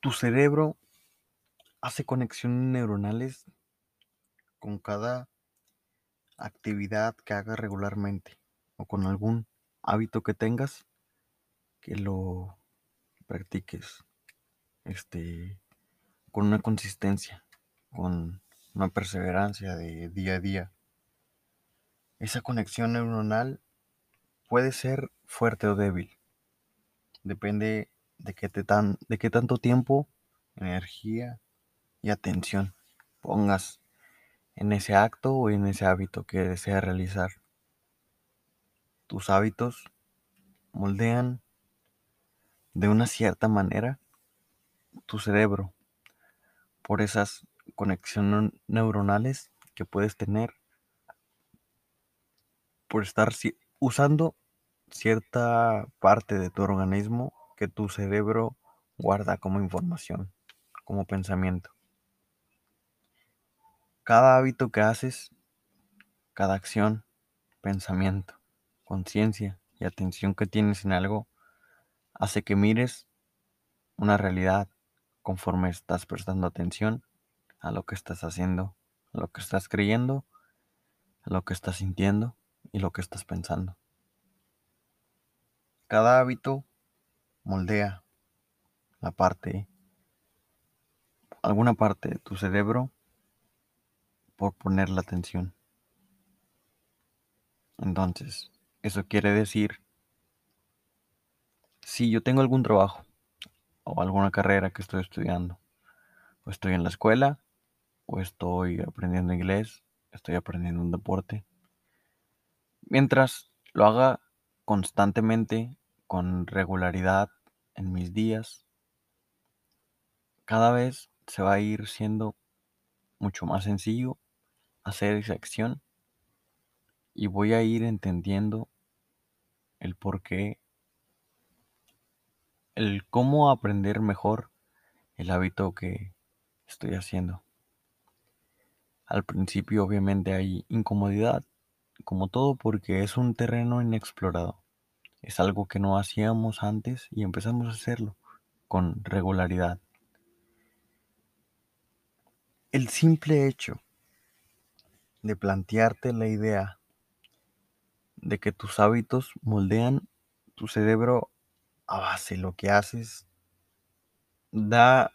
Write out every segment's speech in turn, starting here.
Tu cerebro hace conexiones neuronales con cada actividad que hagas regularmente o con algún hábito que tengas que lo practiques este con una consistencia, con una perseverancia de día a día. Esa conexión neuronal puede ser fuerte o débil. Depende de qué, te tan, de tanto tiempo, energía y atención pongas en ese acto o en ese hábito que deseas realizar. Tus hábitos moldean de una cierta manera tu cerebro por esas conexiones neuronales que puedes tener por estar usando cierta parte de tu organismo que tu cerebro guarda como información, como pensamiento. Cada hábito que haces, cada acción, pensamiento, conciencia y atención que tienes en algo, hace que mires una realidad conforme estás prestando atención a lo que estás haciendo, a lo que estás creyendo, a lo que estás sintiendo y lo que estás pensando. Cada hábito moldea la parte, alguna parte de tu cerebro por poner la atención. Entonces, eso quiere decir, si yo tengo algún trabajo o alguna carrera que estoy estudiando, o estoy en la escuela, o estoy aprendiendo inglés, estoy aprendiendo un deporte, mientras lo haga constantemente, con regularidad en mis días, cada vez se va a ir siendo mucho más sencillo hacer esa acción y voy a ir entendiendo el por qué, el cómo aprender mejor el hábito que estoy haciendo. Al principio obviamente hay incomodidad, como todo porque es un terreno inexplorado. Es algo que no hacíamos antes y empezamos a hacerlo con regularidad. El simple hecho de plantearte la idea de que tus hábitos moldean tu cerebro a base de lo que haces, da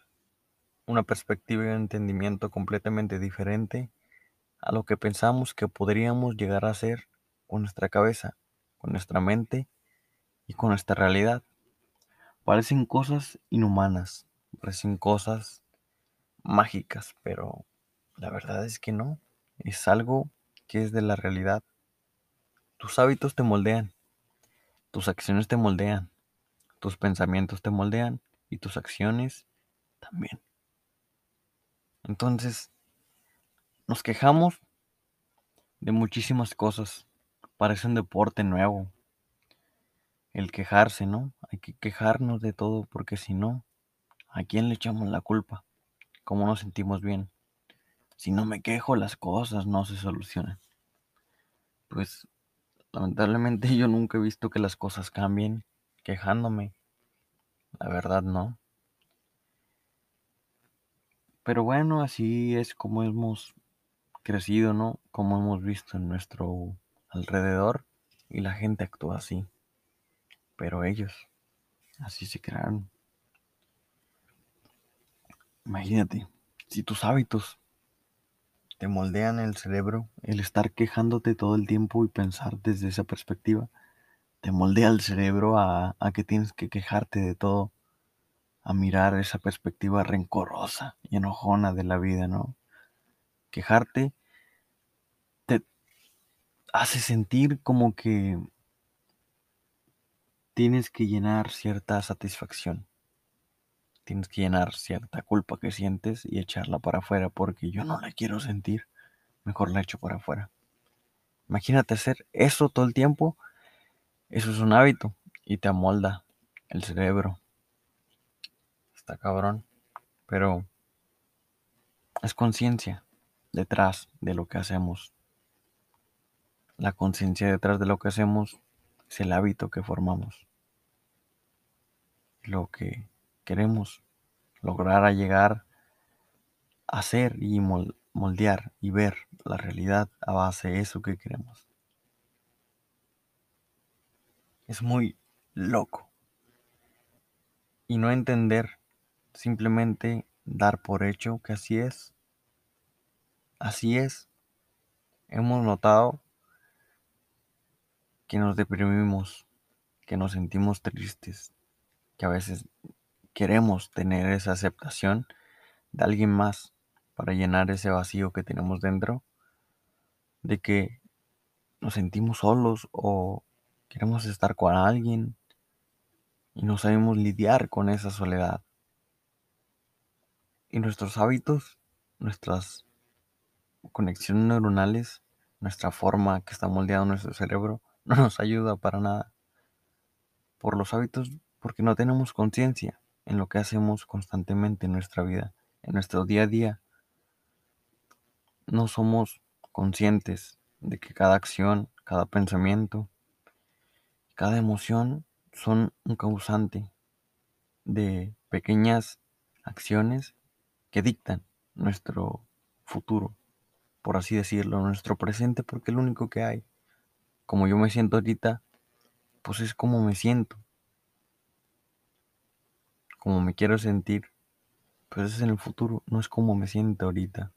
una perspectiva y un entendimiento completamente diferente a lo que pensamos que podríamos llegar a ser con nuestra cabeza, con nuestra mente y con nuestra realidad. Parecen cosas inhumanas, parecen cosas mágicas, pero la verdad es que no es algo que es de la realidad. Tus hábitos te moldean, tus acciones te moldean, tus pensamientos te moldean y tus acciones también. Entonces, nos quejamos de muchísimas cosas. Parece un deporte nuevo. El quejarse, ¿no? Hay que quejarnos de todo porque si no, ¿a quién le echamos la culpa? ¿Cómo nos sentimos bien? Si no me quejo, las cosas no se solucionan. Pues lamentablemente yo nunca he visto que las cosas cambien quejándome. La verdad no. Pero bueno, así es como hemos crecido, ¿no? Como hemos visto en nuestro alrededor y la gente actúa así. Pero ellos así se crearon. Imagínate, si tus hábitos te moldean el cerebro, el estar quejándote todo el tiempo y pensar desde esa perspectiva, te moldea el cerebro a, que tienes que quejarte de todo, a mirar esa perspectiva rencorosa y enojona de la vida, ¿no? Quejarte te hace sentir como que tienes que llenar cierta satisfacción. Tienes que llenar cierta culpa que sientes y echarla para afuera porque yo no la quiero sentir. Mejor la echo para afuera. Imagínate hacer eso todo el tiempo. Eso es un hábito y te amolda el cerebro. Está cabrón. Pero es conciencia detrás de lo que hacemos. La conciencia detrás de lo que hacemos es el hábito que formamos. Lo que queremos lograr a llegar a ser y moldear y ver la realidad a base de eso que queremos. Es muy loco. Y no entender, simplemente dar por hecho que así es. Así es. Hemos notado que nos deprimimos, que nos sentimos tristes, que a veces queremos tener esa aceptación de alguien más para llenar ese vacío que tenemos dentro, de que nos sentimos solos o queremos estar con alguien y no sabemos lidiar con esa soledad. Y nuestros hábitos, nuestras conexiones neuronales, nuestra forma que está moldeado nuestro cerebro, no nos ayuda para nada. Por los hábitos, porque no tenemos conciencia en lo que hacemos constantemente en nuestra vida, en nuestro día a día. No somos conscientes de que cada acción, cada pensamiento, cada emoción son un causante de pequeñas acciones que dictan nuestro futuro, por así decirlo, nuestro presente, porque es lo único que hay. Como yo me siento ahorita, pues es como me siento. Como me quiero sentir, pues es en el futuro, no es como me siento ahorita.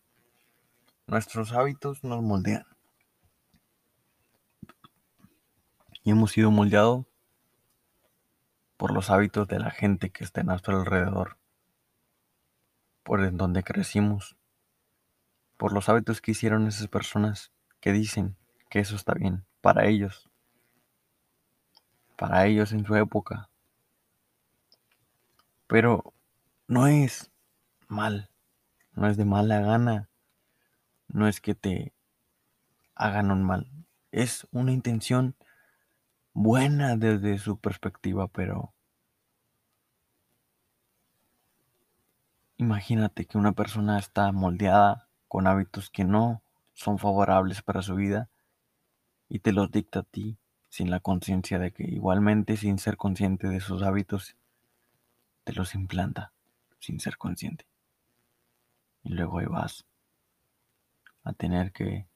Nuestros hábitos nos moldean. Y hemos sido moldeados por los hábitos de la gente que está a nuestro alrededor, por en donde crecimos, por los hábitos que hicieron esas personas que dicen que eso está bien para ellos, para ellos en su época. Pero no es mal, no es de mala gana, no es que te hagan un mal, es una intención buena desde su perspectiva, pero imagínate que una persona está moldeada con hábitos que no son favorables para su vida y te los dicta a ti sin la conciencia de que igualmente sin ser consciente de sus hábitos los implanta sin ser consciente. Y luego ahí vas a tener que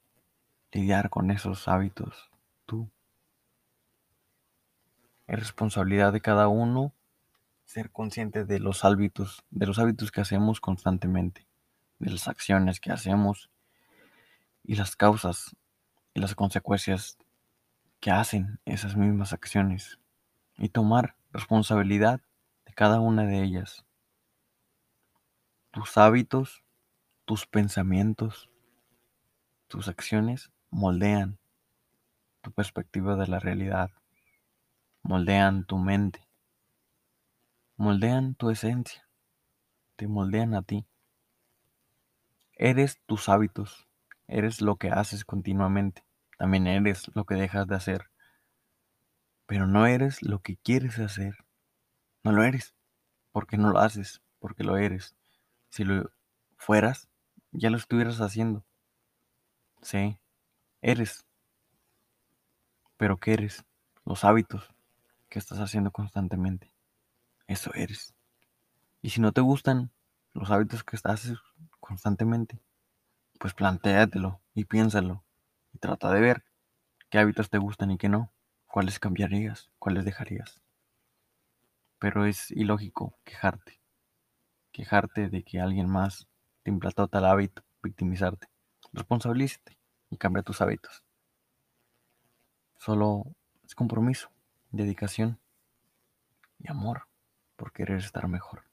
lidiar con esos hábitos tú. Es responsabilidad de cada uno ser consciente de los hábitos, de los hábitos que hacemos constantemente, de las acciones que hacemos y las causas y las consecuencias que hacen esas mismas acciones y tomar responsabilidad cada una de ellas. Tus hábitos, tus pensamientos, tus acciones moldean tu perspectiva de la realidad moldean tu mente, moldean tu esencia, te moldean a ti. Eres tus hábitos, eres lo que haces continuamente, también eres lo que dejas de hacer, pero no eres lo que quieres hacer, no lo eres, porque no lo haces, porque lo eres. Si lo fueras, ya lo estuvieras haciendo. Sí, eres. Pero ¿qué eres? Los hábitos que estás haciendo constantemente. Eso eres. Y si no te gustan los hábitos que estás constantemente, pues plantéatelo y piénsalo y trata de ver qué hábitos te gustan y qué no, cuáles cambiarías, cuáles dejarías. Pero es ilógico quejarte, quejarte de que alguien más te implantó tal hábito, victimizarte. Responsabilízate y cambia tus hábitos. Solo es compromiso dedicación y amor por querer estar mejor.